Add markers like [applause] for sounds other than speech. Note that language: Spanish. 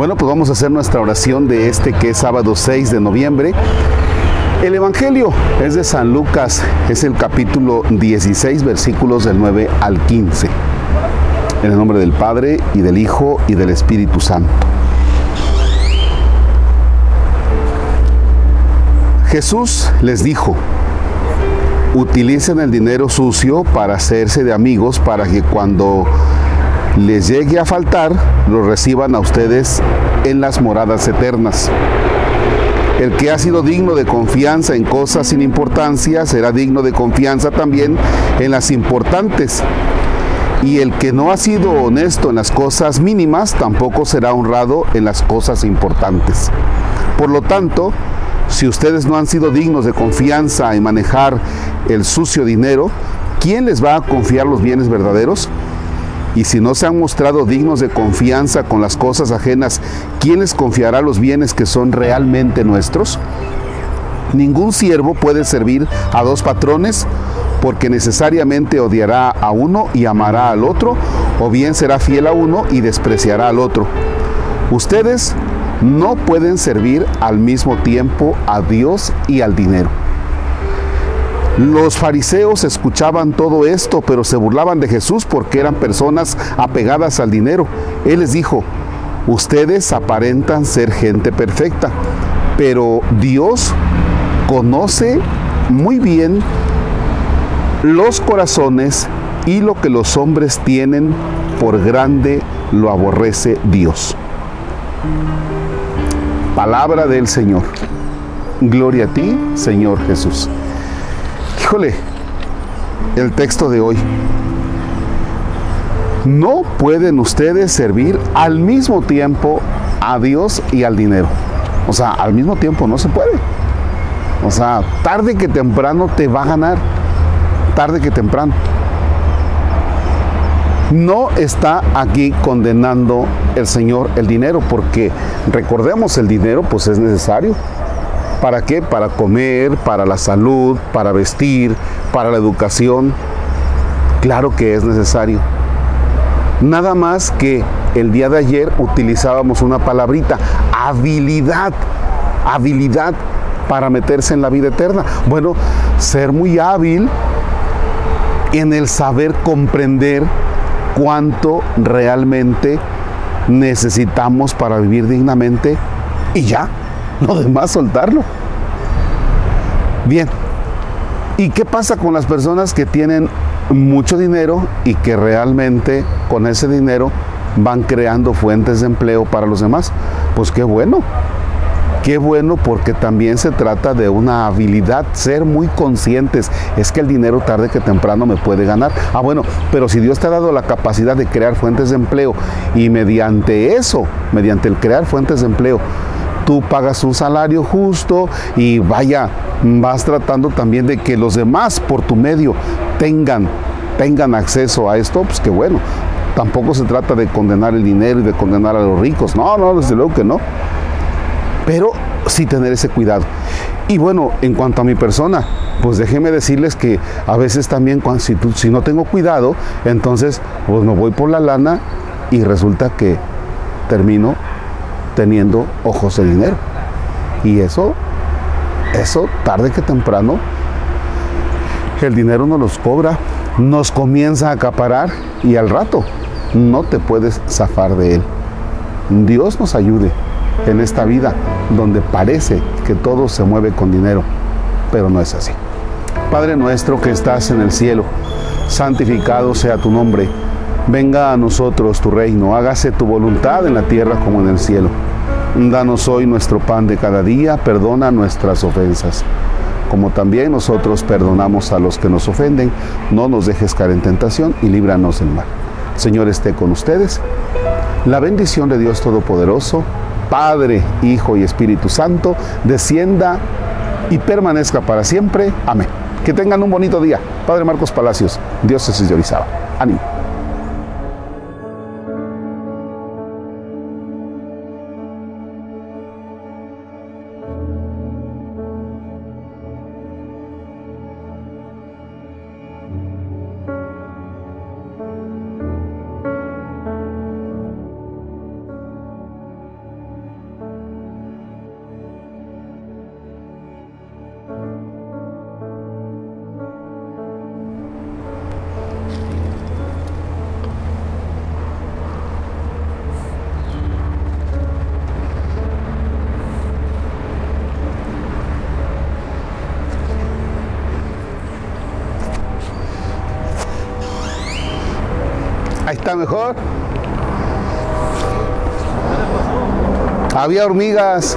Bueno, pues vamos a hacer nuestra oración de este que es sábado 6 de noviembre. El Evangelio es de San Lucas, es el capítulo 16, versículos del 9 al 15. En el nombre del Padre y del Hijo y del Espíritu Santo. Jesús les dijo, utilicen el dinero sucio para hacerse de amigos para que cuando les llegue a faltar, lo reciban a ustedes en las moradas eternas. El que ha sido digno de confianza en cosas sin importancia será digno de confianza también en las importantes. Y el que no ha sido honesto en las cosas mínimas tampoco será honrado en las cosas importantes. Por lo tanto, si ustedes no han sido dignos de confianza en manejar el sucio dinero, ¿quién les va a confiar los bienes verdaderos? Y si no se han mostrado dignos de confianza con las cosas ajenas, ¿quién les confiará los bienes que son realmente nuestros? Ningún siervo puede servir a dos patrones porque necesariamente odiará a uno y amará al otro, o bien será fiel a uno y despreciará al otro. Ustedes no pueden servir al mismo tiempo a Dios y al dinero. Los fariseos escuchaban todo esto, pero se burlaban de Jesús porque eran personas apegadas al dinero. Él les dijo, ustedes aparentan ser gente perfecta, pero Dios conoce muy bien los corazones y lo que los hombres tienen por grande lo aborrece Dios. Palabra del Señor. Gloria a ti, Señor Jesús. Híjole, el texto de hoy. No pueden ustedes servir al mismo tiempo a Dios y al dinero. O sea, al mismo tiempo no se puede. O sea, tarde que temprano te va a ganar. Tarde que temprano no está aquí condenando el Señor el dinero, porque recordemos el dinero pues es necesario. ¿Para qué? Para comer, para la salud, para vestir, para la educación. Claro que es necesario. Nada más que el día de ayer utilizábamos una palabrita, habilidad, habilidad para meterse en la vida eterna. Bueno, ser muy hábil en el saber comprender cuánto realmente necesitamos para vivir dignamente y ya, [laughs] no demás soltarlo. Bien, ¿y qué pasa con las personas que tienen mucho dinero y que realmente con ese dinero van creando fuentes de empleo para los demás? Pues qué bueno, Qué bueno porque también se trata de una habilidad, ser muy conscientes. Es que el dinero tarde que temprano me puede ganar. Ah, bueno, pero si Dios te ha dado la capacidad de crear fuentes de empleo y mediante eso, mediante el crear fuentes de empleo, tú pagas un salario justo y vaya, vas tratando también de que los demás por tu medio tengan, tengan acceso a esto, pues qué bueno. Tampoco se trata de condenar el dinero y de condenar a los ricos. No, no, desde luego que no pero sí tener ese cuidado. Y bueno, en cuanto a mi persona, pues déjenme decirles que a veces también si no tengo cuidado, entonces pues me voy por la lana y resulta que termino teniendo ojos de dinero. Y eso, eso tarde que temprano, el dinero nos los cobra, nos comienza a acaparar y al rato no te puedes zafar de él. Dios nos ayude en esta vida donde parece que todo se mueve con dinero, pero no es así. Padre nuestro que estás en el cielo, santificado sea tu nombre. Venga a nosotros tu reino, hágase tu voluntad en la tierra como en el cielo. Danos hoy nuestro pan de cada día, perdona nuestras ofensas, como también nosotros perdonamos a los que nos ofenden. No nos dejes caer en tentación y líbranos del mal. Señor esté con ustedes. La bendición de Dios Todopoderoso, Padre, Hijo y Espíritu Santo, descienda y permanezca para siempre. Amén. Que tengan un bonito día. Padre Marcos Palacios, Dios de Ánimo. Ahí está mejor. Había hormigas.